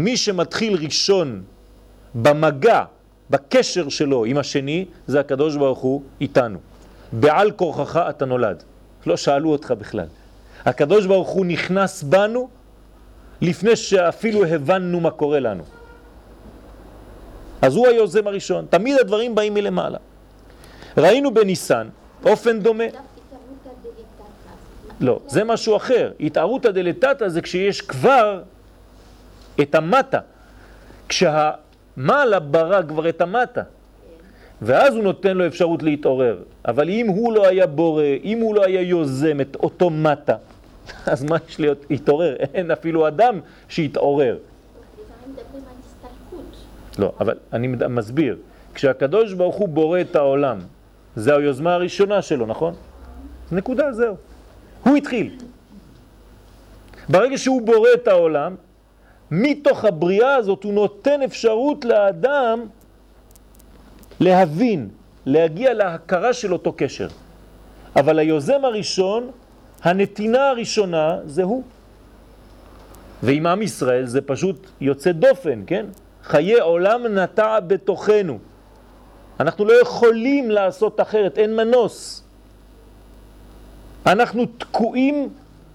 מי שמתחיל ראשון במגע, בקשר שלו עם השני, זה הקדוש ברוך הוא איתנו. בעל כורחך אתה נולד. לא שאלו אותך בכלל. הקדוש ברוך הוא נכנס בנו לפני שאפילו הבנו מה קורה לנו. אז הוא היוזם הראשון. תמיד הדברים באים מלמעלה. ראינו בניסן אופן דומה. לא, זה משהו אחר. התערותא דלתתא זה כשיש כבר את המטה. כשהמעלה ברא כבר את המטה. ואז הוא נותן לו אפשרות להתעורר. אבל אם הוא לא היה בורא, אם הוא לא היה יוזם את אותו מטה, אז מה יש להיות להתעורר? אין אפילו אדם שיתעורר. לא, אבל אני מסביר. כשהקדוש ברוך הוא בורא את העולם, זה היוזמה הראשונה שלו, נכון? נקודה, זהו. הוא התחיל. ברגע שהוא בורא את העולם, מתוך הבריאה הזאת הוא נותן אפשרות לאדם להבין, להגיע להכרה של אותו קשר. אבל היוזם הראשון, הנתינה הראשונה, זה הוא. ועם עם ישראל זה פשוט יוצא דופן, כן? חיי עולם נטע בתוכנו. אנחנו לא יכולים לעשות אחרת, אין מנוס. אנחנו תקועים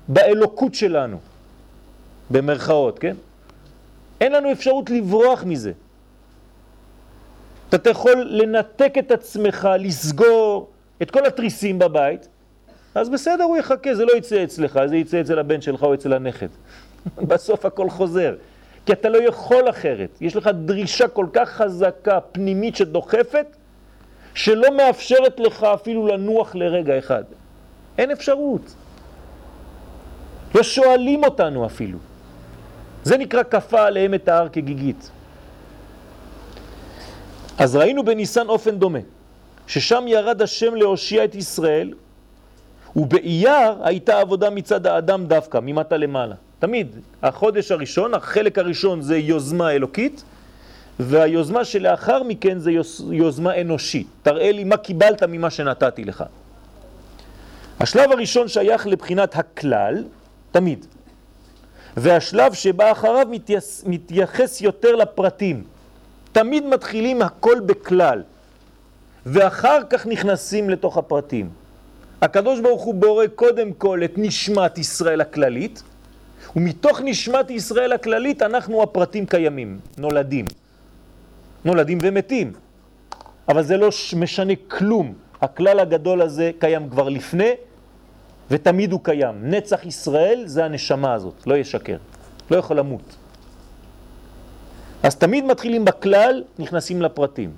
באלוקות שלנו, במרכאות, כן? אין לנו אפשרות לברוח מזה. אתה יכול לנתק את עצמך, לסגור את כל התריסים בבית, אז בסדר, הוא יחכה, זה לא יצא אצלך, זה יצא אצל הבן שלך או אצל הנכד. בסוף הכל חוזר. כי אתה לא יכול אחרת. יש לך דרישה כל כך חזקה, פנימית, שדוחפת, שלא מאפשרת לך אפילו לנוח לרגע אחד. אין אפשרות. לא שואלים אותנו אפילו. זה נקרא כפה עליהם את ההר כגיגית. אז ראינו בניסן אופן דומה, ששם ירד השם להושיע את ישראל, ובאייר הייתה עבודה מצד האדם דווקא, ממטה למעלה. תמיד, החודש הראשון, החלק הראשון זה יוזמה אלוקית, והיוזמה שלאחר מכן זה יוזמה אנושית. תראה לי מה קיבלת ממה שנתתי לך. השלב הראשון שייך לבחינת הכלל, תמיד. והשלב שבא אחריו מתייחס יותר לפרטים. תמיד מתחילים הכל בכלל, ואחר כך נכנסים לתוך הפרטים. הקדוש ברוך הוא בורא קודם כל את נשמת ישראל הכללית, ומתוך נשמת ישראל הכללית אנחנו הפרטים קיימים, נולדים. נולדים ומתים. אבל זה לא משנה כלום. הכלל הגדול הזה קיים כבר לפני, ותמיד הוא קיים. נצח ישראל זה הנשמה הזאת, לא ישקר, לא יכול למות. אז תמיד מתחילים בכלל, נכנסים לפרטים.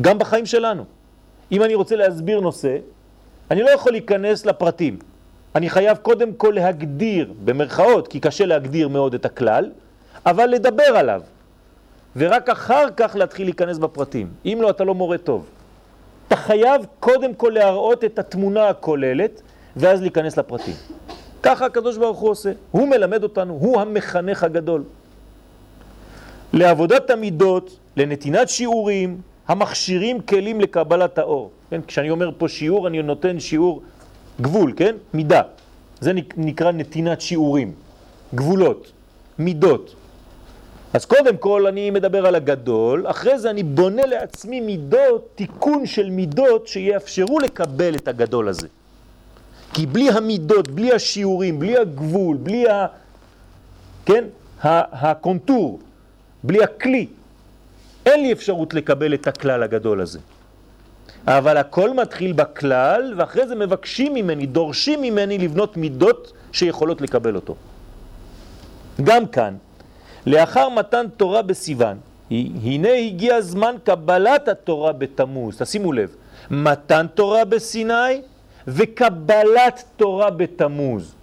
גם בחיים שלנו. אם אני רוצה להסביר נושא, אני לא יכול להיכנס לפרטים. אני חייב קודם כל להגדיר, במרכאות, כי קשה להגדיר מאוד את הכלל, אבל לדבר עליו. ורק אחר כך להתחיל להיכנס בפרטים. אם לא, אתה לא מורה טוב. אתה חייב קודם כל להראות את התמונה הכוללת, ואז להיכנס לפרטים. ככה הקדוש ברוך הוא עושה. הוא מלמד אותנו, הוא המחנך הגדול. לעבודת המידות, לנתינת שיעורים, המכשירים כלים לקבלת האור. כן? כשאני אומר פה שיעור, אני נותן שיעור גבול, כן? מידה. זה נקרא נתינת שיעורים, גבולות, מידות. אז קודם כל אני מדבר על הגדול, אחרי זה אני בונה לעצמי מידות, תיקון של מידות שיאפשרו לקבל את הגדול הזה. כי בלי המידות, בלי השיעורים, בלי הגבול, בלי ה... כן? הקונטור, בלי הכלי, אין לי אפשרות לקבל את הכלל הגדול הזה. אבל הכל מתחיל בכלל, ואחרי זה מבקשים ממני, דורשים ממני לבנות מידות שיכולות לקבל אותו. גם כאן, לאחר מתן תורה בסיוון, הנה הגיע זמן קבלת התורה בתמוז, תשימו לב, מתן תורה בסיני וקבלת תורה בתמוז.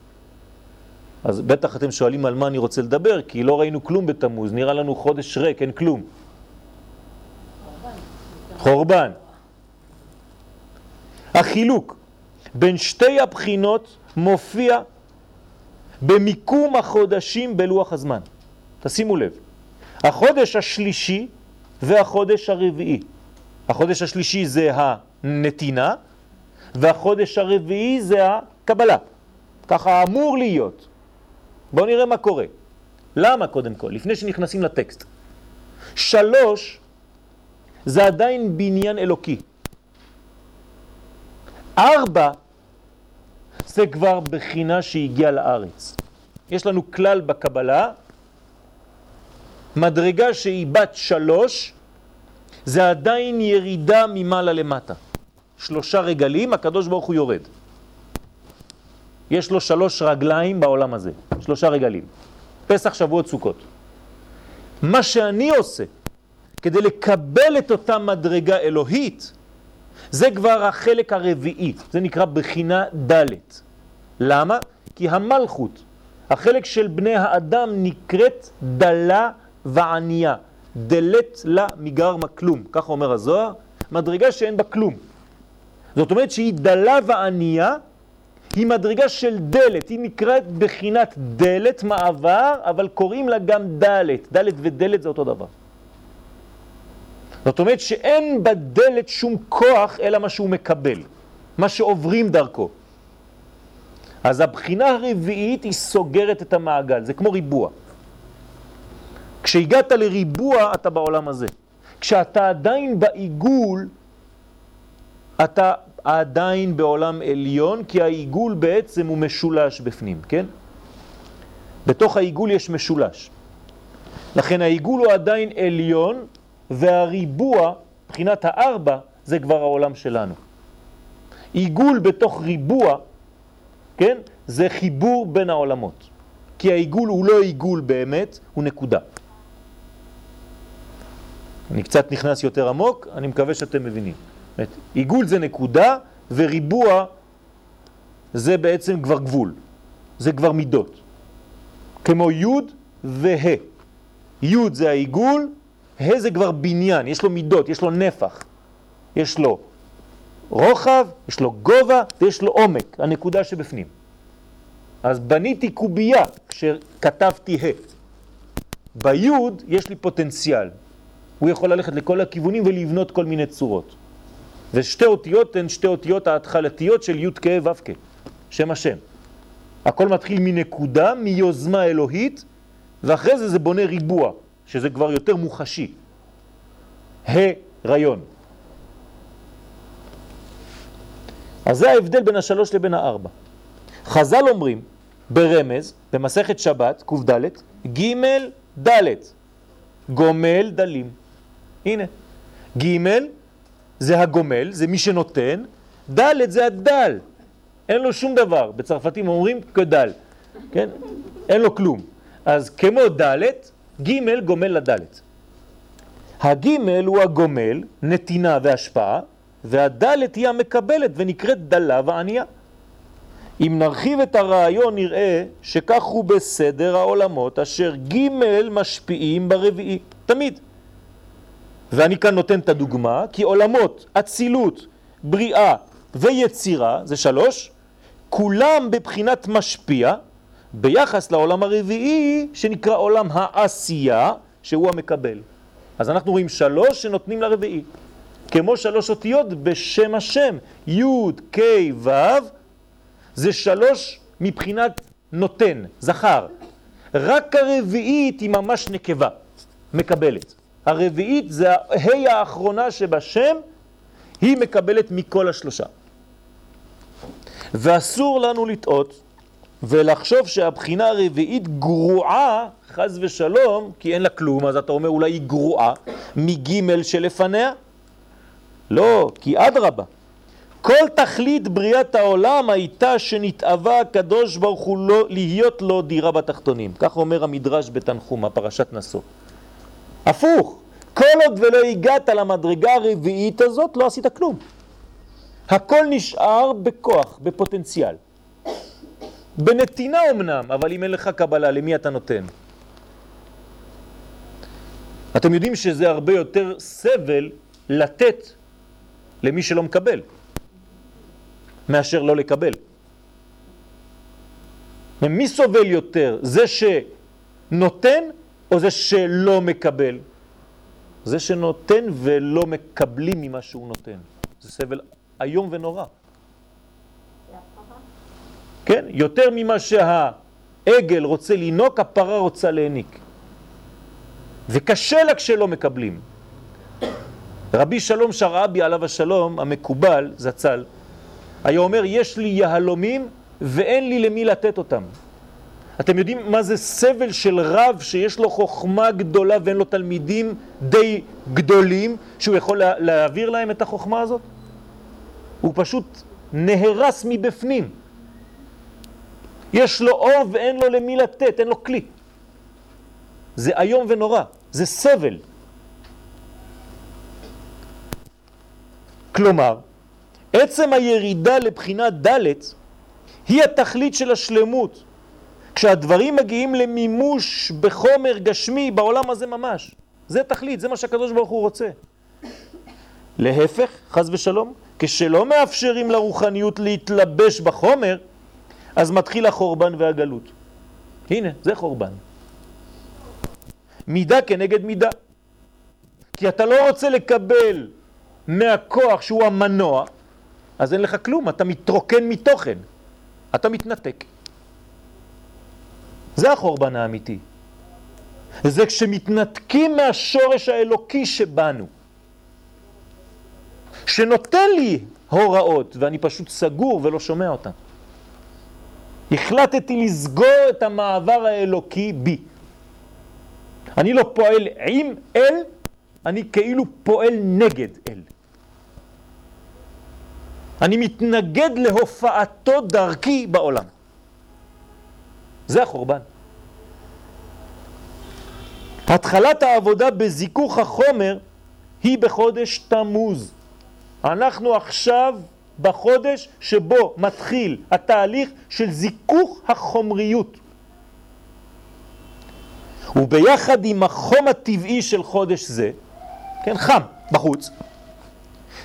אז בטח אתם שואלים על מה אני רוצה לדבר, כי לא ראינו כלום בתמוז, נראה לנו חודש ריק, אין כלום. חורבן. החילוק בין שתי הבחינות מופיע במיקום החודשים בלוח הזמן. תשימו לב, החודש השלישי והחודש הרביעי. החודש השלישי זה הנתינה, והחודש הרביעי זה הקבלה. ככה אמור להיות. בואו נראה מה קורה. למה קודם כל? לפני שנכנסים לטקסט. שלוש זה עדיין בניין אלוקי. ארבע זה כבר בחינה שהגיעה לארץ. יש לנו כלל בקבלה, מדרגה שהיא בת שלוש, זה עדיין ירידה ממעלה למטה. שלושה רגלים, הקדוש ברוך הוא יורד. יש לו שלוש רגליים בעולם הזה, שלושה רגלים. פסח, שבועות, סוכות. מה שאני עושה כדי לקבל את אותה מדרגה אלוהית, זה כבר החלק הרביעי, זה נקרא בחינה ד'. למה? כי המלכות, החלק של בני האדם נקראת דלה וענייה. דלת לה מגרמה כלום, כך אומר הזוהר, מדרגה שאין בה כלום. זאת אומרת שהיא דלה וענייה, היא מדרגה של דלת, היא נקראת בחינת דלת מעבר, אבל קוראים לה גם דלת. דלת ודלת זה אותו דבר. זאת אומרת שאין בדלת שום כוח אלא מה שהוא מקבל, מה שעוברים דרכו. אז הבחינה הרביעית היא סוגרת את המעגל, זה כמו ריבוע. כשהגעת לריבוע אתה בעולם הזה. כשאתה עדיין בעיגול, אתה עדיין בעולם עליון, כי העיגול בעצם הוא משולש בפנים, כן? בתוך העיגול יש משולש. לכן העיגול הוא עדיין עליון, והריבוע, מבחינת הארבע, זה כבר העולם שלנו. עיגול בתוך ריבוע, כן? זה חיבור בין העולמות. כי העיגול הוא לא עיגול באמת, הוא נקודה. אני קצת נכנס יותר עמוק, אני מקווה שאתם מבינים. זאת עיגול זה נקודה וריבוע זה בעצם כבר גבול, זה כבר מידות. כמו י' וה'. י' זה העיגול, ה' זה כבר בניין, יש לו מידות, יש לו נפח. יש לו רוחב, יש לו גובה ויש לו עומק, הנקודה שבפנים. אז בניתי קובייה כשכתבתי ה'. ביוד יש לי פוטנציאל, הוא יכול ללכת לכל הכיוונים ולבנות כל מיני צורות. ושתי אותיות הן שתי אותיות ההתחלתיות של י' כ' ו' כ', שם השם. הכל מתחיל מנקודה, מיוזמה אלוהית, ואחרי זה זה בונה ריבוע, שזה כבר יותר מוחשי. הריון. אז זה ההבדל בין השלוש לבין הארבע. חז"ל אומרים ברמז, במסכת שבת, קד, ג' ד', גומל דלים. הנה, ג' זה הגומל, זה מי שנותן, ד' זה הדל, אין לו שום דבר, בצרפתים אומרים כדל, כן? אין לו כלום. אז כמו ד', ג' גומל לד'. הג' הוא הגומל, נתינה והשפעה, והד' היא המקבלת ונקראת דלה וענייה. אם נרחיב את הרעיון נראה שכך הוא בסדר העולמות אשר ג' משפיעים ברביעי, תמיד. ואני כאן נותן את הדוגמה, כי עולמות, אצילות, בריאה ויצירה, זה שלוש, כולם בבחינת משפיע ביחס לעולם הרביעי שנקרא עולם העשייה, שהוא המקבל. אז אנחנו רואים שלוש שנותנים לרביעי, כמו שלוש אותיות בשם השם, י' כ' ו', זה שלוש מבחינת נותן, זכר. רק הרביעית היא ממש נקבה, מקבלת. הרביעית זה ההי האחרונה שבשם, היא מקבלת מכל השלושה. ואסור לנו לטעות ולחשוב שהבחינה הרביעית גרועה, חז ושלום, כי אין לה כלום, אז אתה אומר אולי היא גרועה, מגימל שלפניה? לא, כי אדרבה. כל תכלית בריאת העולם הייתה שנתאווה הקדוש ברוך הוא לא, להיות לו דירה בתחתונים. כך אומר המדרש בתנחום, הפרשת נשוא. הפוך, כל עוד ולא הגעת למדרגה הרביעית הזאת, לא עשית כלום. הכל נשאר בכוח, בפוטנציאל. בנתינה אמנם, אבל אם אין לך קבלה, למי אתה נותן? אתם יודעים שזה הרבה יותר סבל לתת למי שלא מקבל, מאשר לא לקבל. מי סובל יותר? זה שנותן או זה שלא מקבל? זה שנותן ולא מקבלים ממה שהוא נותן. זה סבל איום ונורא. כן? יותר ממה עגל רוצה לינוק, הפרה רוצה להניק. וקשה לה כשלא מקבלים. רבי שלום שרעבי עליו השלום, המקובל, זצ"ל, היה אומר, יש לי יהלומים ואין לי למי לתת אותם. אתם יודעים מה זה סבל של רב שיש לו חוכמה גדולה ואין לו תלמידים די גדולים שהוא יכול לה, להעביר להם את החוכמה הזאת? הוא פשוט נהרס מבפנים. יש לו אור ואין לו למי לתת, אין לו כלי. זה איום ונורא, זה סבל. כלומר, עצם הירידה לבחינה ד' היא התכלית של השלמות. כשהדברים מגיעים למימוש בחומר גשמי בעולם הזה ממש. זה תכלית, זה מה שהקדוש ברוך הוא רוצה. להפך, חז ושלום, כשלא מאפשרים לרוחניות להתלבש בחומר, אז מתחיל החורבן והגלות. הנה, זה חורבן. מידה כנגד מידה. כי אתה לא רוצה לקבל מהכוח שהוא המנוע, אז אין לך כלום, אתה מתרוקן מתוכן, אתה מתנתק. זה החורבן האמיתי. זה כשמתנתקים מהשורש האלוקי שבנו, שנותן לי הוראות ואני פשוט סגור ולא שומע אותן. החלטתי לסגור את המעבר האלוקי בי. אני לא פועל עם אל, אני כאילו פועל נגד אל. אני מתנגד להופעתו דרכי בעולם. זה החורבן. התחלת העבודה בזיכוך החומר היא בחודש תמוז. אנחנו עכשיו בחודש שבו מתחיל התהליך של זיכוך החומריות. וביחד עם החום הטבעי של חודש זה, כן, חם בחוץ,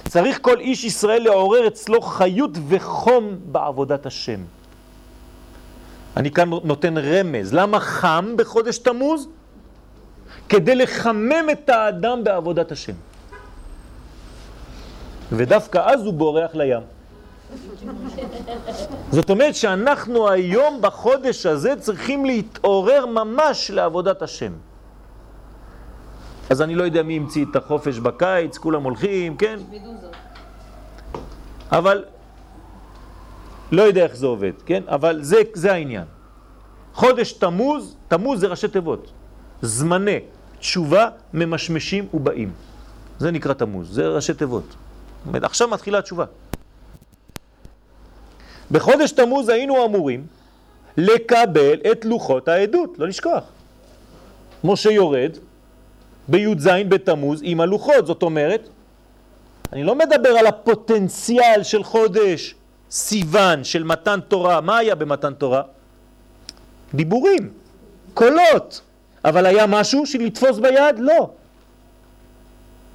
צריך כל איש ישראל לעורר אצלו חיות וחום בעבודת השם. אני כאן נותן רמז. למה חם בחודש תמוז? כדי לחמם את האדם בעבודת השם. ודווקא אז הוא בורח לים. זאת אומרת שאנחנו היום בחודש הזה צריכים להתעורר ממש לעבודת השם. אז אני לא יודע מי המציא את החופש בקיץ, כולם הולכים, כן? אבל לא יודע איך זה עובד, כן? אבל זה, זה העניין. חודש תמוז, תמוז זה ראשי תיבות. זמני תשובה ממשמשים ובאים. זה נקרא תמוז, זה ראשי תיבות. עכשיו מתחילה התשובה. בחודש תמוז היינו אמורים לקבל את לוחות העדות, לא לשכוח. משה יורד בי"ז בתמוז עם הלוחות, זאת אומרת, אני לא מדבר על הפוטנציאל של חודש סיוון, של מתן תורה. מה היה במתן תורה? דיבורים, קולות, אבל היה משהו של לתפוס ביד? לא.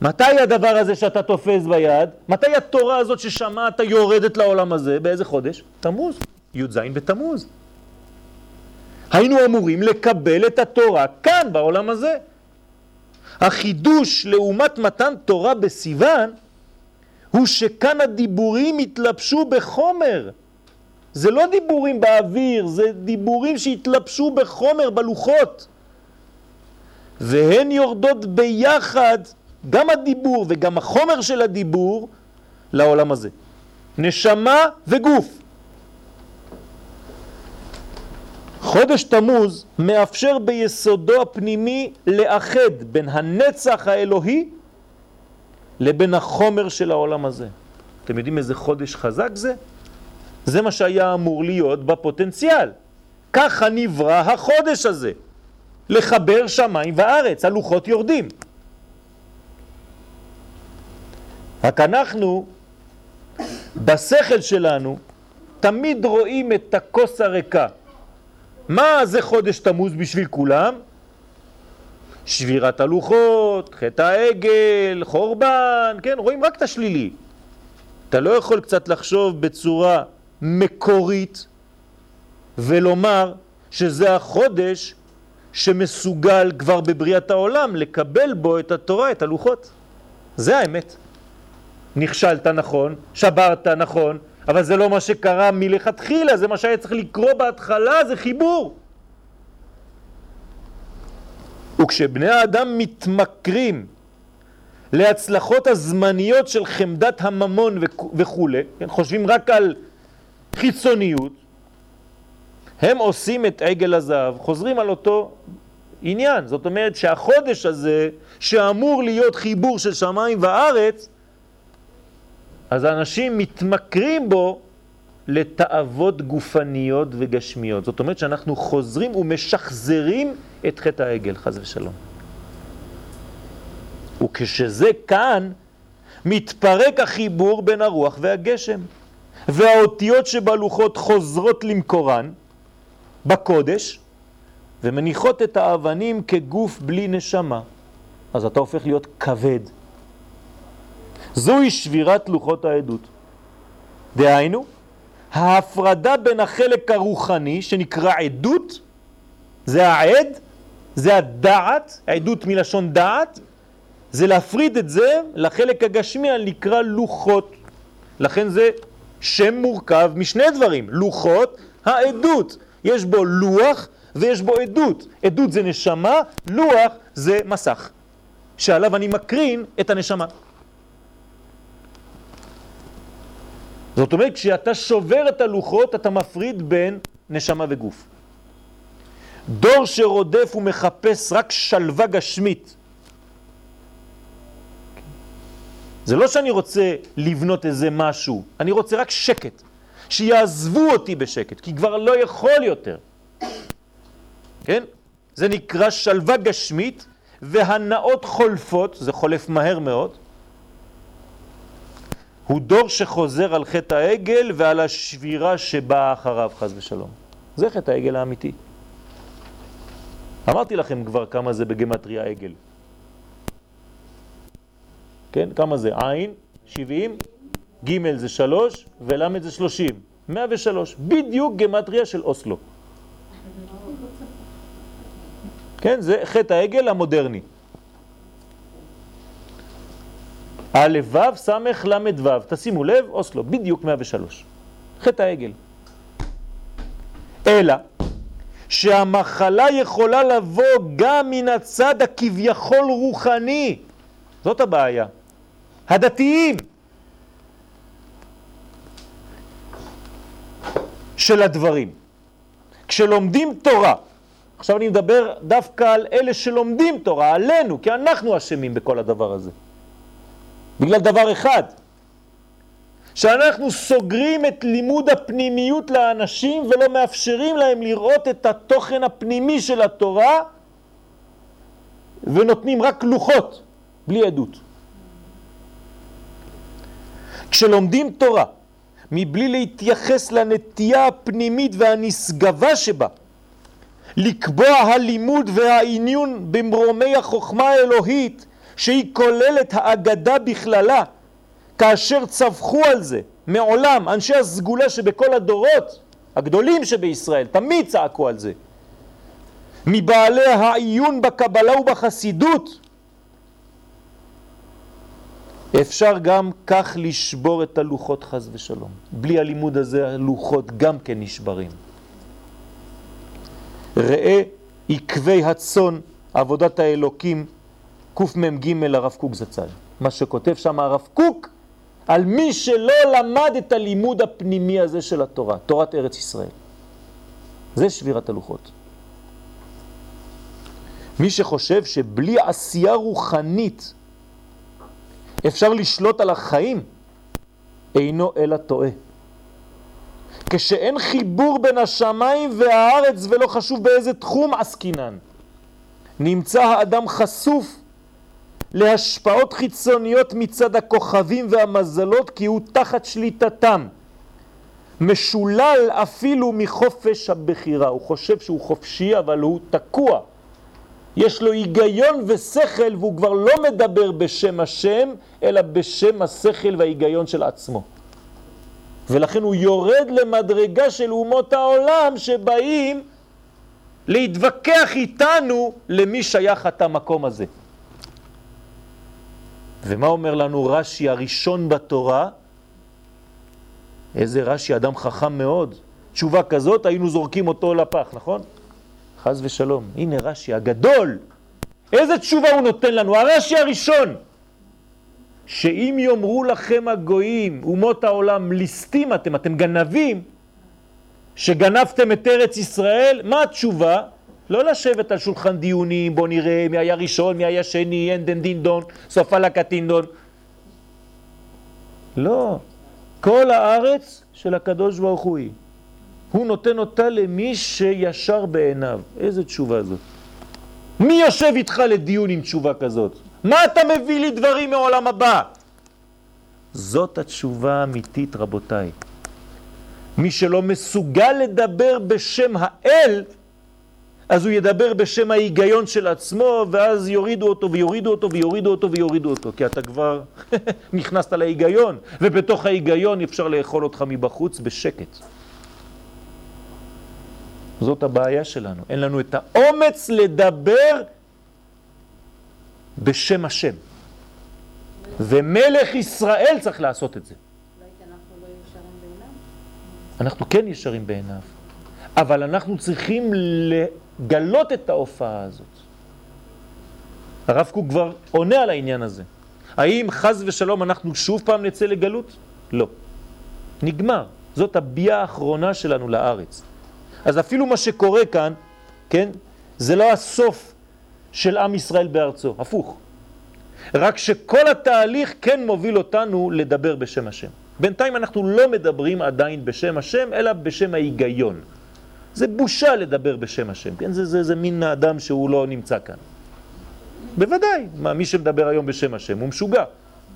מתי הדבר הזה שאתה תופס ביד? מתי התורה הזאת ששמעת יורדת לעולם הזה? באיזה חודש? תמוז, י"ז בתמוז. היינו אמורים לקבל את התורה כאן, בעולם הזה. החידוש לעומת מתן תורה בסיוון הוא שכאן הדיבורים התלבשו בחומר. זה לא דיבורים באוויר, זה דיבורים שהתלבשו בחומר, בלוחות. והן יורדות ביחד גם הדיבור וגם החומר של הדיבור לעולם הזה. נשמה וגוף. חודש תמוז מאפשר ביסודו הפנימי לאחד בין הנצח האלוהי לבין החומר של העולם הזה. אתם יודעים איזה חודש חזק זה? זה מה שהיה אמור להיות בפוטנציאל. ככה נברא החודש הזה. לחבר שמיים וארץ, הלוחות יורדים. רק אנחנו, בשכל שלנו, תמיד רואים את הכוס הריקה. מה זה חודש תמוז בשביל כולם? שבירת הלוחות, חטא העגל, חורבן, כן, רואים רק את השלילי. אתה לא יכול קצת לחשוב בצורה מקורית ולומר שזה החודש שמסוגל כבר בבריאת העולם לקבל בו את התורה, את הלוחות. זה האמת. נכשלת נכון, שברת נכון, אבל זה לא מה שקרה מלכתחילה, זה מה שהיה צריך לקרוא בהתחלה, זה חיבור. וכשבני האדם מתמכרים להצלחות הזמניות של חמדת הממון וכו', כן, חושבים רק על חיצוניות, הם עושים את עגל הזהב, חוזרים על אותו עניין. זאת אומרת שהחודש הזה, שאמור להיות חיבור של שמיים וארץ, אז האנשים מתמכרים בו לתאוות גופניות וגשמיות. זאת אומרת שאנחנו חוזרים ומשחזרים את חטא העגל, חז ושלום. וכשזה כאן, מתפרק החיבור בין הרוח והגשם. והאותיות שבלוחות חוזרות למקורן בקודש, ומניחות את האבנים כגוף בלי נשמה. אז אתה הופך להיות כבד. זוהי שבירת לוחות העדות. דהיינו, ההפרדה בין החלק הרוחני שנקרא עדות, זה העד, זה הדעת, עדות מלשון דעת, זה להפריד את זה לחלק הגשמי הנקרא לוחות. לכן זה שם מורכב משני דברים, לוחות העדות. יש בו לוח ויש בו עדות. עדות זה נשמה, לוח זה מסך, שעליו אני מקרין את הנשמה. זאת אומרת, כשאתה שובר את הלוחות, אתה מפריד בין נשמה וגוף. דור שרודף ומחפש רק שלווה גשמית. זה לא שאני רוצה לבנות איזה משהו, אני רוצה רק שקט. שיעזבו אותי בשקט, כי כבר לא יכול יותר. כן? זה נקרא שלווה גשמית, והנאות חולפות, זה חולף מהר מאוד. הוא דור שחוזר על חטא העגל ועל השבירה שבאה אחריו, חז ושלום. זה חטא העגל האמיתי. אמרתי לכם כבר כמה זה בגמטריה עגל. כן? כמה זה? עין, 70, ג' זה 3 ול' זה 30. 103. בדיוק גמטריה של אוסלו. כן? זה חטא העגל המודרני. א' ו' ס' ל' ו', תשימו לב, אוסלו, בדיוק 103. חטא העגל. אלא שהמחלה יכולה לבוא גם מן הצד הכביכול רוחני. זאת הבעיה. הדתיים. של הדברים. כשלומדים תורה, עכשיו אני מדבר דווקא על אלה שלומדים תורה, עלינו, כי אנחנו אשמים בכל הדבר הזה. בגלל דבר אחד, שאנחנו סוגרים את לימוד הפנימיות לאנשים ולא מאפשרים להם לראות את התוכן הפנימי של התורה ונותנים רק לוחות, בלי עדות. כשלומדים תורה מבלי להתייחס לנטייה הפנימית והנשגבה שבה, לקבוע הלימוד והעניון במרומי החוכמה האלוהית שהיא כוללת האגדה בכללה, כאשר צווחו על זה מעולם אנשי הסגולה שבכל הדורות הגדולים שבישראל תמיד צעקו על זה מבעלי העיון בקבלה ובחסידות אפשר גם כך לשבור את הלוחות חז ושלום. בלי הלימוד הזה הלוחות גם כן נשברים. ראה עקבי הצון, עבודת האלוקים, קמ"ג הרב קוק זצ"ל. מה שכותב שם הרב קוק על מי שלא למד את הלימוד הפנימי הזה של התורה, תורת ארץ ישראל. זה שבירת הלוחות. מי שחושב שבלי עשייה רוחנית אפשר לשלוט על החיים, אינו אלא טועה. כשאין חיבור בין השמיים והארץ ולא חשוב באיזה תחום עסקינן, נמצא האדם חשוף להשפעות חיצוניות מצד הכוכבים והמזלות כי הוא תחת שליטתם. משולל אפילו מחופש הבחירה. הוא חושב שהוא חופשי אבל הוא תקוע יש לו היגיון ושכל והוא כבר לא מדבר בשם השם, אלא בשם השכל וההיגיון של עצמו. ולכן הוא יורד למדרגה של אומות העולם שבאים להתווכח איתנו למי שייך את המקום הזה. ומה אומר לנו רש"י הראשון בתורה? איזה רש"י, אדם חכם מאוד. תשובה כזאת היינו זורקים אותו לפח, נכון? חז ושלום. הנה רש"י הגדול, איזה תשובה הוא נותן לנו? הרש"י הראשון, שאם יאמרו לכם הגויים, אומות העולם, ליסטים אתם, אתם גנבים, שגנבתם את ארץ ישראל, מה התשובה? לא לשבת על שולחן דיונים, בוא נראה מי היה ראשון, מי היה שני, אין דן דין דון, סופה לקטין דון. לא, כל הארץ של הקדוש ברוך הוא היא. הוא נותן אותה למי שישר בעיניו. איזה תשובה זאת? מי יושב איתך לדיון עם תשובה כזאת? מה אתה מביא לי דברים מעולם הבא? זאת התשובה האמיתית, רבותיי. מי שלא מסוגל לדבר בשם האל, אז הוא ידבר בשם ההיגיון של עצמו, ואז יורידו אותו ויורידו אותו ויורידו אותו ויורידו אותו, כי אתה כבר נכנסת להיגיון, ובתוך ההיגיון אפשר לאכול אותך מבחוץ בשקט. זאת הבעיה שלנו, אין לנו את האומץ לדבר בשם השם. ומלך ישראל צריך לעשות את זה. אנחנו כן ישרים בעיניו, אבל אנחנו צריכים לגלות את ההופעה הזאת. הרב קוק כבר עונה על העניין הזה. האם חז ושלום אנחנו שוב פעם נצא לגלות? לא. נגמר. זאת הביאה האחרונה שלנו לארץ. אז אפילו מה שקורה כאן, כן, זה לא הסוף של עם ישראל בארצו, הפוך. רק שכל התהליך כן מוביל אותנו לדבר בשם השם. בינתיים אנחנו לא מדברים עדיין בשם השם, אלא בשם ההיגיון. זה בושה לדבר בשם השם, כן? זה, זה, זה מין האדם שהוא לא נמצא כאן. בוודאי, מה, מי שמדבר היום בשם השם הוא משוגע,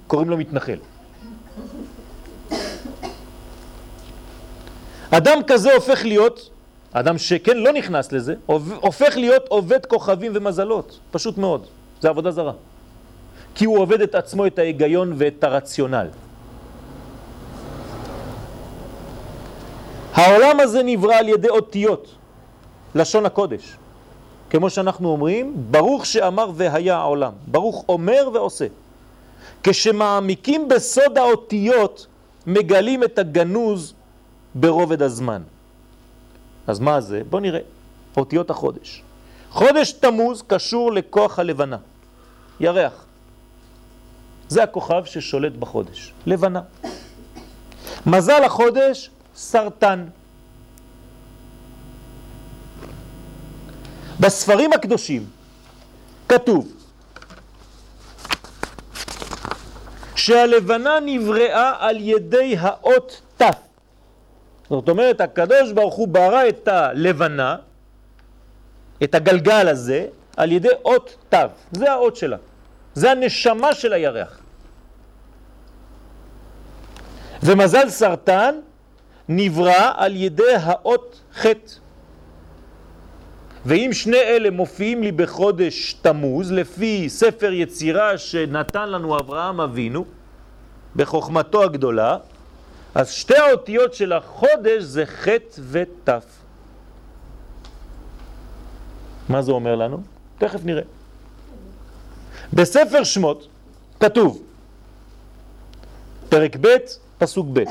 קוראים לו מתנחל. אדם כזה הופך להיות, אדם שכן לא נכנס לזה, הופך להיות עובד כוכבים ומזלות, פשוט מאוד, זה עבודה זרה. כי הוא עובד את עצמו, את ההיגיון ואת הרציונל. העולם הזה נברא על ידי אותיות, לשון הקודש. כמו שאנחנו אומרים, ברוך שאמר והיה העולם. ברוך אומר ועושה. כשמעמיקים בסוד האותיות, מגלים את הגנוז ברובד הזמן. אז מה זה? בוא נראה. אותיות החודש. חודש תמוז קשור לכוח הלבנה, ירח. זה הכוכב ששולט בחודש, לבנה. מזל החודש, סרטן. בספרים הקדושים כתוב שהלבנה נבראה על ידי האות ת'. זאת אומרת, הקדוש ברוך הוא ברא את הלבנה, את הגלגל הזה, על ידי אות ת'. זה האות שלה. זה הנשמה של הירח. ומזל סרטן נברא על ידי האות ח'. ואם שני אלה מופיעים לי בחודש תמוז, לפי ספר יצירה שנתן לנו אברהם אבינו, בחוכמתו הגדולה, אז שתי האותיות של החודש זה ח' ות'. מה זה אומר לנו? תכף נראה. בספר שמות כתוב, פרק ב', פסוק ב',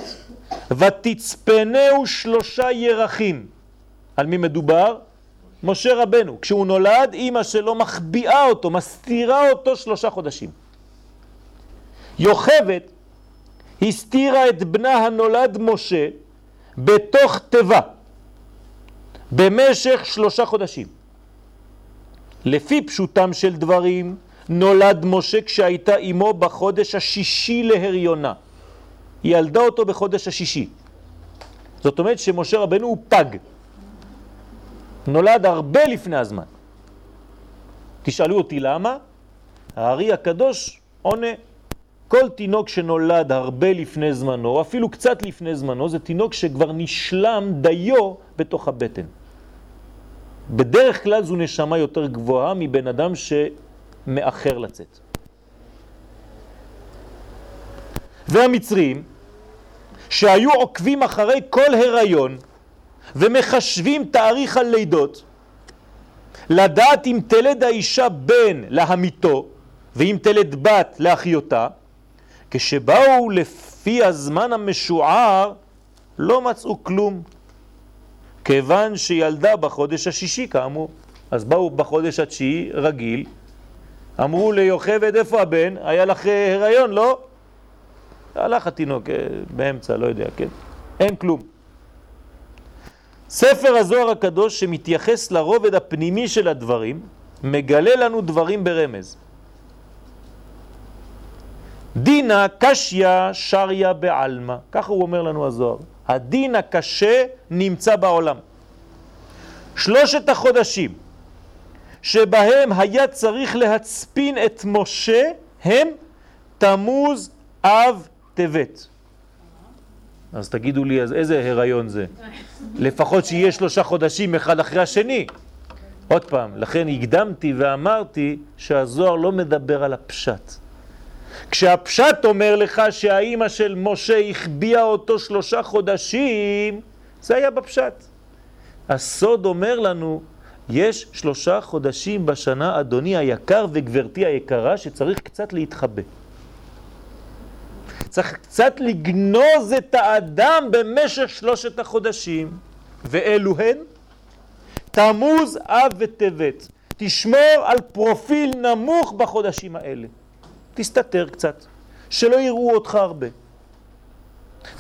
ותצפנהו שלושה ירחים. על מי מדובר? משה רבנו. כשהוא נולד, אימא שלו מחביאה אותו, מסתירה אותו שלושה חודשים. יוכבת הסתירה את בנה הנולד משה בתוך תיבה במשך שלושה חודשים. לפי פשוטם של דברים, נולד משה כשהייתה אמו בחודש השישי להריונה. ילדה אותו בחודש השישי. זאת אומרת שמשה רבנו הוא פג. נולד הרבה לפני הזמן. תשאלו אותי למה? הארי הקדוש עונה, כל תינוק שנולד הרבה לפני זמנו, אפילו קצת לפני זמנו, זה תינוק שכבר נשלם דיו בתוך הבטן. בדרך כלל זו נשמה יותר גבוהה מבן אדם שמאחר לצאת. והמצרים, שהיו עוקבים אחרי כל הריון ומחשבים תאריך הלידות, לדעת אם תלד האישה בן להמיתו ואם תלד בת לאחיותה, כשבאו לפי הזמן המשוער לא מצאו כלום, כיוון שילדה בחודש השישי כאמור. אז באו בחודש התשיעי רגיל, אמרו ליוכבד, איפה הבן? היה לך אה, הריון, לא? הלך התינוק אה, באמצע, לא יודע, כן? אין כלום. ספר הזוהר הקדוש שמתייחס לרובד הפנימי של הדברים, מגלה לנו דברים ברמז. דינה קשיה שריה בעלמא, ככה הוא אומר לנו הזוהר. הדין הקשה נמצא בעולם. שלושת החודשים שבהם היה צריך להצפין את משה הם תמוז, אב, טבת. אז תגידו לי, אז איזה הריון זה? לפחות שיהיה שלושה חודשים אחד אחרי השני. עוד פעם, לכן הקדמתי ואמרתי שהזוהר לא מדבר על הפשט. כשהפשט אומר לך שהאימא של משה החביאה אותו שלושה חודשים, זה היה בפשט. הסוד אומר לנו, יש שלושה חודשים בשנה, אדוני היקר וגברתי היקרה, שצריך קצת להתחבא. צריך קצת לגנוז את האדם במשך שלושת החודשים. ואלו הן? תמוז, אב וטבת. תשמור על פרופיל נמוך בחודשים האלה. תסתתר קצת, שלא יראו אותך הרבה.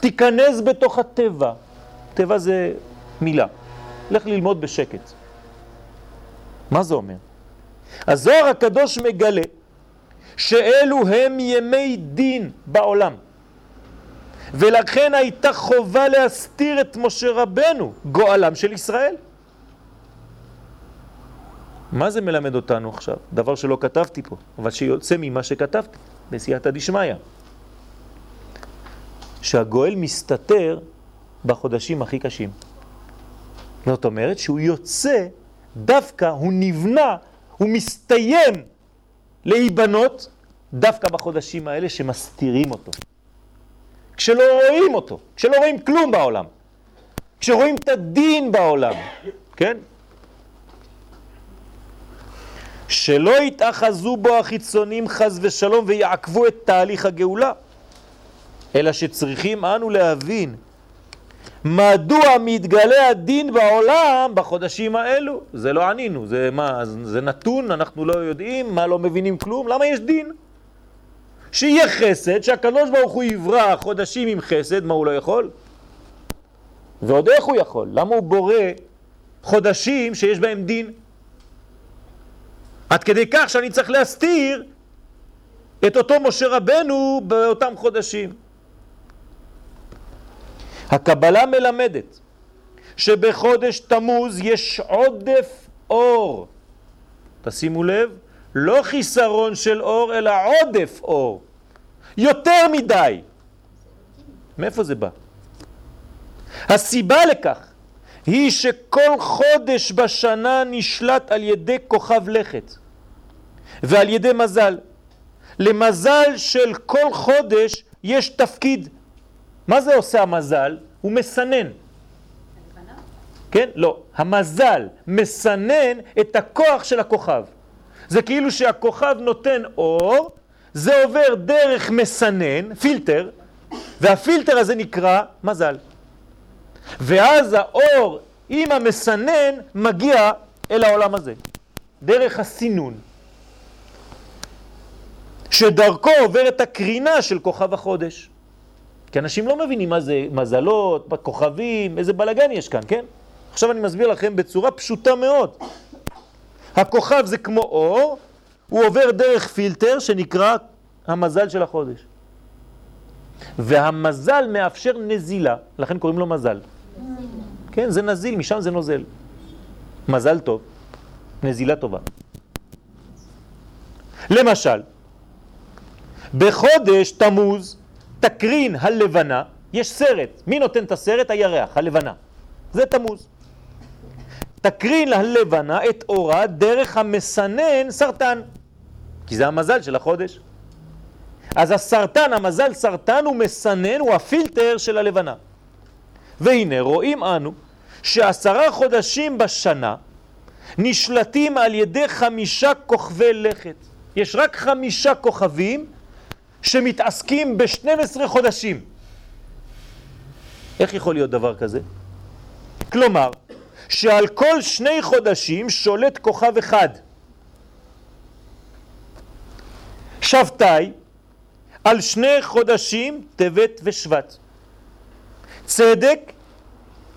תיכנס בתוך הטבע. טבע זה מילה. לך ללמוד בשקט. מה זה אומר? הזוהר הקדוש מגלה שאלו הם ימי דין בעולם. ולכן הייתה חובה להסתיר את משה רבנו, גואלם של ישראל. מה זה מלמד אותנו עכשיו? דבר שלא כתבתי פה, אבל שיוצא ממה שכתבתי, בסייעתא דשמיא. שהגואל מסתתר בחודשים הכי קשים. זאת אומרת שהוא יוצא, דווקא הוא נבנה, הוא מסתיים להיבנות דווקא בחודשים האלה שמסתירים אותו. כשלא רואים אותו, כשלא רואים כלום בעולם, כשרואים את הדין בעולם, כן? שלא יתאחזו בו החיצונים חז ושלום ויעקבו את תהליך הגאולה, אלא שצריכים אנו להבין מדוע מתגלה הדין בעולם בחודשים האלו. זה לא ענינו, זה מה, זה נתון, אנחנו לא יודעים, מה לא מבינים כלום, למה יש דין? שיהיה חסד, שהקדוש ברוך הוא יברא חודשים עם חסד, מה הוא לא יכול? ועוד איך הוא יכול? למה הוא בורא חודשים שיש בהם דין? עד כדי כך שאני צריך להסתיר את אותו משה רבנו באותם חודשים. הקבלה מלמדת שבחודש תמוז יש עודף אור. תשימו לב, לא חיסרון של אור, אלא עודף אור. יותר מדי. מאיפה זה בא? הסיבה לכך היא שכל חודש בשנה נשלט על ידי כוכב לכת ועל ידי מזל. למזל של כל חודש יש תפקיד. מה זה עושה המזל? הוא מסנן. כן? לא. המזל מסנן את הכוח של הכוכב. זה כאילו שהכוכב נותן אור, זה עובר דרך מסנן, פילטר, והפילטר הזה נקרא מזל. ואז האור עם המסנן מגיע אל העולם הזה, דרך הסינון, שדרכו עוברת הקרינה של כוכב החודש. כי אנשים לא מבינים מה זה מזלות, כוכבים, איזה בלגן יש כאן, כן? עכשיו אני מסביר לכם בצורה פשוטה מאוד. הכוכב זה כמו אור, הוא עובר דרך פילטר שנקרא המזל של החודש. והמזל מאפשר נזילה, לכן קוראים לו מזל. כן, זה נזיל, משם זה נוזל. מזל טוב, נזילה טובה. למשל, בחודש תמוז, תקרין הלבנה, יש סרט. מי נותן את הסרט? הירח, הלבנה. זה תמוז. תקרין הלבנה את אורה דרך המסנן סרטן, כי זה המזל של החודש. אז הסרטן, המזל סרטן הוא מסנן, הוא הפילטר של הלבנה. והנה רואים אנו שעשרה חודשים בשנה נשלטים על ידי חמישה כוכבי לכת. יש רק חמישה כוכבים שמתעסקים ב-12 חודשים. איך יכול להיות דבר כזה? כלומר, שעל כל שני חודשים שולט כוכב אחד. שבתאי על שני חודשים טבת ושבט. צדק,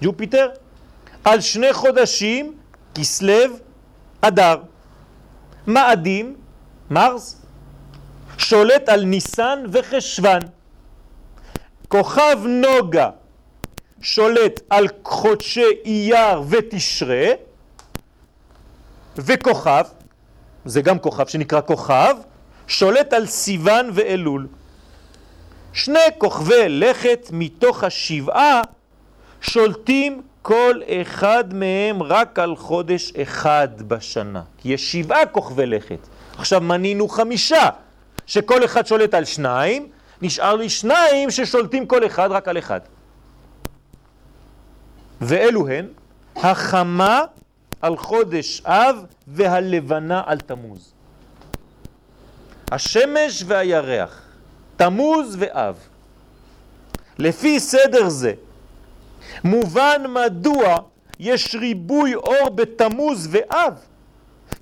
ג'ופיטר, על שני חודשים כסלו, אדר. מאדים, מרס, שולט על ניסן וחשוון. כוכב נוגה שולט על חודשי אייר ותשרה, וכוכב, זה גם כוכב שנקרא כוכב, שולט על סיוון ואלול. שני כוכבי לכת מתוך השבעה שולטים כל אחד מהם רק על חודש אחד בשנה. כי יש שבעה כוכבי לכת. עכשיו מנינו חמישה, שכל אחד שולט על שניים, נשאר לי שניים ששולטים כל אחד רק על אחד. ואלו הן החמה על חודש אב והלבנה על תמוז. השמש והירח, תמוז ואב. לפי סדר זה, מובן מדוע יש ריבוי אור בתמוז ואב,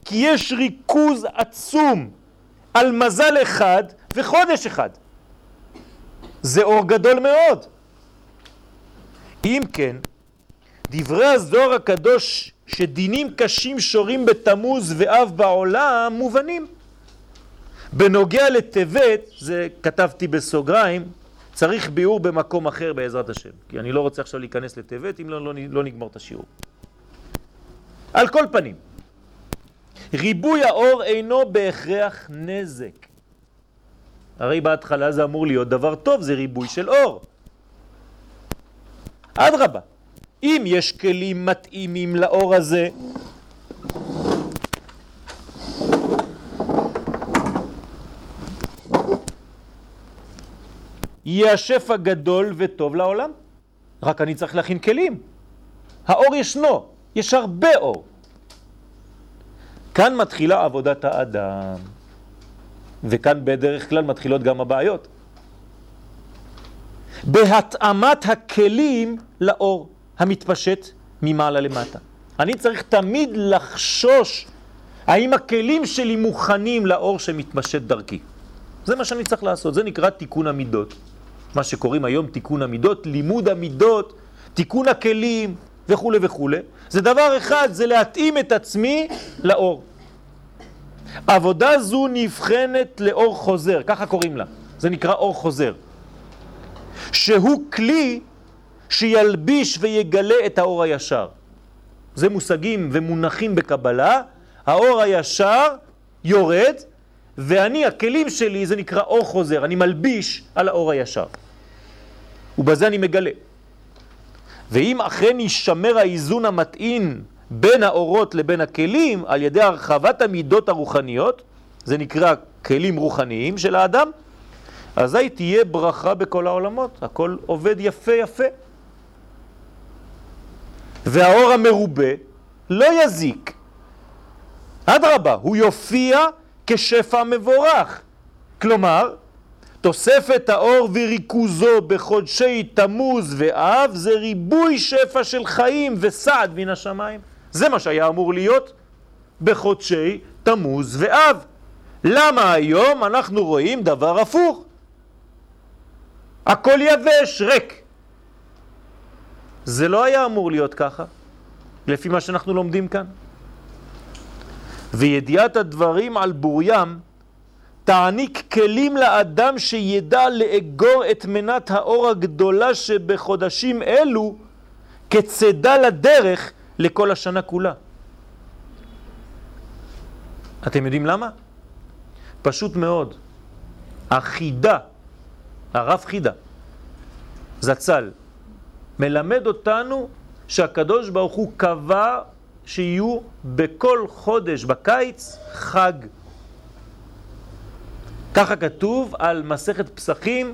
כי יש ריכוז עצום על מזל אחד וחודש אחד. זה אור גדול מאוד. אם כן, דברי הזוהר הקדוש שדינים קשים שורים בתמוז ואב בעולם מובנים. בנוגע לטבת, זה כתבתי בסוגריים, צריך ביאור במקום אחר בעזרת השם, כי אני לא רוצה עכשיו להיכנס לטבת אם לא, לא, לא נגמור את השיעור. על כל פנים, ריבוי האור אינו בהכרח נזק. הרי בהתחלה זה אמור להיות דבר טוב, זה ריבוי של אור. אדרבה, אם יש כלים מתאימים לאור הזה, יהיה השפע גדול וטוב לעולם. רק אני צריך להכין כלים. האור ישנו, יש הרבה אור. כאן מתחילה עבודת האדם, וכאן בדרך כלל מתחילות גם הבעיות. בהתאמת הכלים לאור המתפשט ממעלה למטה. אני צריך תמיד לחשוש האם הכלים שלי מוכנים לאור שמתפשט דרכי. זה מה שאני צריך לעשות, זה נקרא תיקון המידות. מה שקוראים היום תיקון המידות, לימוד המידות, תיקון הכלים וכו' וכו'. זה דבר אחד, זה להתאים את עצמי לאור. עבודה זו נבחנת לאור חוזר, ככה קוראים לה, זה נקרא אור חוזר. שהוא כלי שילביש ויגלה את האור הישר. זה מושגים ומונחים בקבלה, האור הישר יורד, ואני, הכלים שלי, זה נקרא אור חוזר, אני מלביש על האור הישר. ובזה אני מגלה. ואם אכן יישמר האיזון המתאים בין האורות לבין הכלים על ידי הרחבת המידות הרוחניות, זה נקרא כלים רוחניים של האדם, אזי תהיה ברכה בכל העולמות, הכל עובד יפה יפה. והאור המרובה לא יזיק. אדרבה, הוא יופיע כשפע מבורך. כלומר, תוספת האור וריכוזו בחודשי תמוז ואב זה ריבוי שפע של חיים וסעד מן השמיים. זה מה שהיה אמור להיות בחודשי תמוז ואב. למה היום אנחנו רואים דבר הפוך? הכל יבש, ריק. זה לא היה אמור להיות ככה, לפי מה שאנחנו לומדים כאן. וידיעת הדברים על בוריים תעניק כלים לאדם שידע לאגור את מנת האור הגדולה שבחודשים אלו כצדה לדרך לכל השנה כולה. אתם יודעים למה? פשוט מאוד. החידה, הרב חידה, זצ"ל, מלמד אותנו שהקדוש ברוך הוא קבע שיהיו בכל חודש בקיץ חג. ככה כתוב על מסכת פסחים,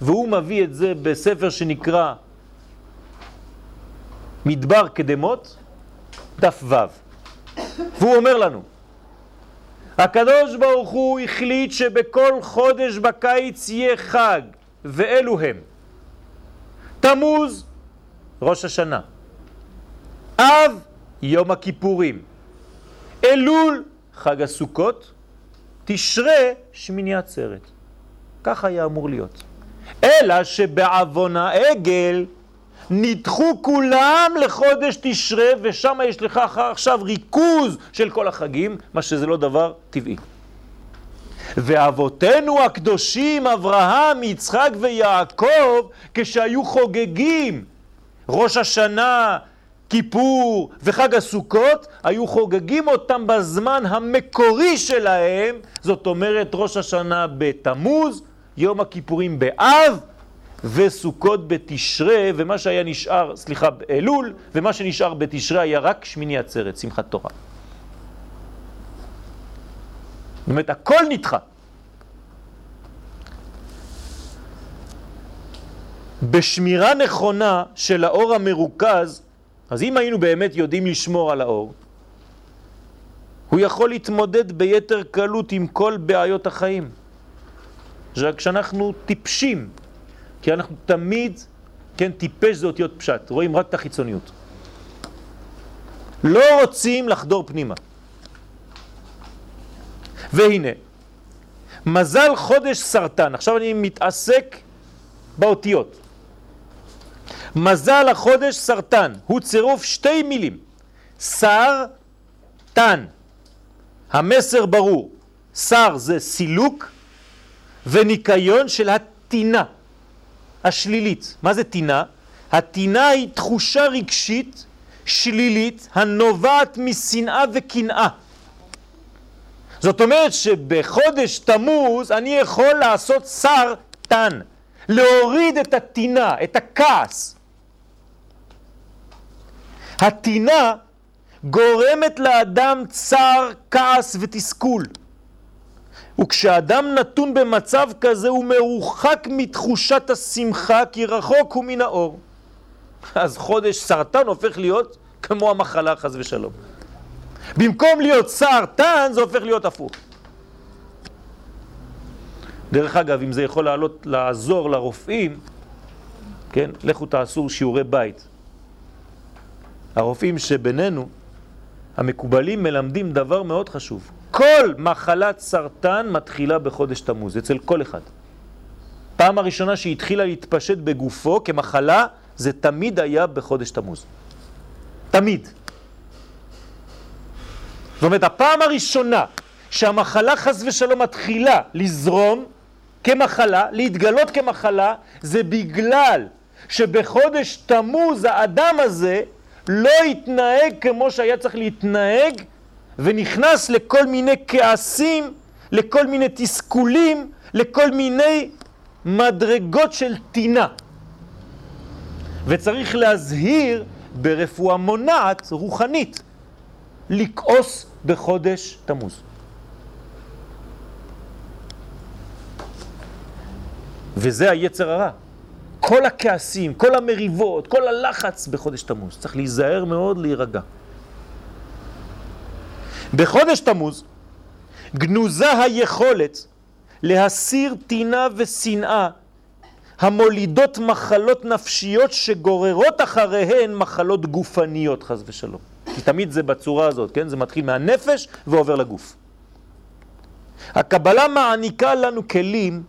והוא מביא את זה בספר שנקרא מדבר קדמות, דף ו'. והוא אומר לנו, הקדוש ברוך הוא החליט שבכל חודש בקיץ יהיה חג, ואלו הם תמוז, ראש השנה, אב, יום הכיפורים, אלול, חג הסוכות, תשרה שמיני עצרת. כך היה אמור להיות. אלא שבעוון העגל נדחו כולם לחודש תשרה, ושם יש לך עכשיו ריכוז של כל החגים, מה שזה לא דבר טבעי. ואבותינו הקדושים, אברהם, יצחק ויעקב, כשהיו חוגגים ראש השנה, כיפור וחג הסוכות, היו חוגגים אותם בזמן המקורי שלהם, זאת אומרת ראש השנה בתמוז, יום הכיפורים באב, וסוכות בתשרה, ומה שהיה נשאר, סליחה, באלול, ומה שנשאר בתשרה היה רק שמיני עצרת, שמחת תורה. זאת אומרת, הכל נדחה. בשמירה נכונה של האור המרוכז, אז אם היינו באמת יודעים לשמור על האור, הוא יכול להתמודד ביתר קלות עם כל בעיות החיים. רק כשאנחנו טיפשים, כי אנחנו תמיד, כן, טיפש זה אותיות פשט, רואים רק את החיצוניות. לא רוצים לחדור פנימה. והנה, מזל חודש סרטן, עכשיו אני מתעסק באותיות. מזל החודש סרטן, הוא צירוף שתי מילים, שר, תן. המסר ברור, שר זה סילוק וניקיון של הטינה השלילית. מה זה טינה? הטינה היא תחושה רגשית שלילית הנובעת משנאה וקנאה. זאת אומרת שבחודש תמוז אני יכול לעשות שר תן, להוריד את הטינה, את הכעס. הטינה גורמת לאדם צער, כעס ותסכול. וכשאדם נתון במצב כזה הוא מרוחק מתחושת השמחה כי רחוק הוא מן האור. אז חודש סרטן הופך להיות כמו המחלה חס ושלום. במקום להיות סרטן זה הופך להיות הפוך. דרך אגב, אם זה יכול לעלות, לעזור לרופאים, כן, לכו תעשו שיעורי בית. הרופאים שבינינו, המקובלים, מלמדים דבר מאוד חשוב. כל מחלת סרטן מתחילה בחודש תמוז, אצל כל אחד. פעם הראשונה שהיא התחילה להתפשט בגופו כמחלה, זה תמיד היה בחודש תמוז. תמיד. זאת אומרת, הפעם הראשונה שהמחלה חס ושלום מתחילה לזרום כמחלה, להתגלות כמחלה, זה בגלל שבחודש תמוז האדם הזה לא התנהג כמו שהיה צריך להתנהג ונכנס לכל מיני כעסים, לכל מיני תסכולים, לכל מיני מדרגות של טינה. וצריך להזהיר ברפואה מונעת, רוחנית, לכעוס בחודש תמוז. וזה היצר הרע. כל הכעסים, כל המריבות, כל הלחץ בחודש תמוז. צריך להיזהר מאוד להירגע. בחודש תמוז גנוזה היכולת להסיר טינה ושנאה המולידות מחלות נפשיות שגוררות אחריהן מחלות גופניות, חז ושלום. כי תמיד זה בצורה הזאת, כן? זה מתחיל מהנפש ועובר לגוף. הקבלה מעניקה לנו כלים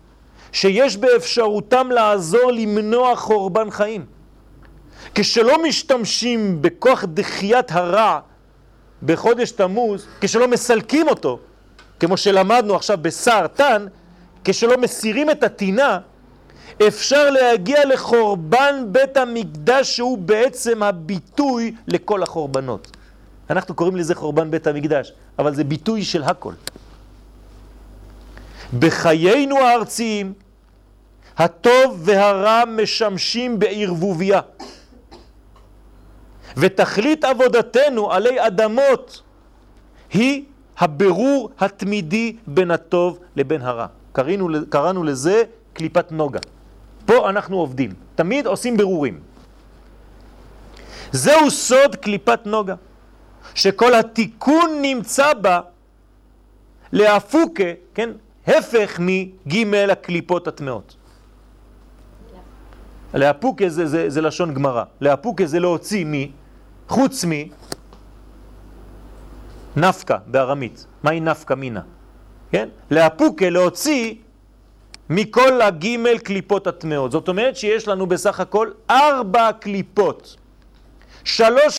שיש באפשרותם לעזור למנוע חורבן חיים. כשלא משתמשים בכוח דחיית הרע בחודש תמוז, כשלא מסלקים אותו, כמו שלמדנו עכשיו בסרטן, כשלא מסירים את הטינה, אפשר להגיע לחורבן בית המקדש שהוא בעצם הביטוי לכל החורבנות. אנחנו קוראים לזה חורבן בית המקדש, אבל זה ביטוי של הכל. בחיינו הארציים, הטוב והרע משמשים בערבוביה. ותכלית עבודתנו עלי אדמות היא הבירור התמידי בין הטוב לבין הרע. קראנו, קראנו לזה קליפת נוגה. פה אנחנו עובדים, תמיד עושים ברורים. זהו סוד קליפת נוגה, שכל התיקון נמצא בה להפוקה, כן, הפך מג' הקליפות הטמעות. להפוקה זה, זה, זה לשון גמרא, להפוקה זה להוציא מי, חוץ מי, נפקה בארמית. מהי נפקה מינה? כן? להפוקה, להוציא מכל הגימל קליפות הטמעות. זאת אומרת שיש לנו בסך הכל ארבע קליפות. שלוש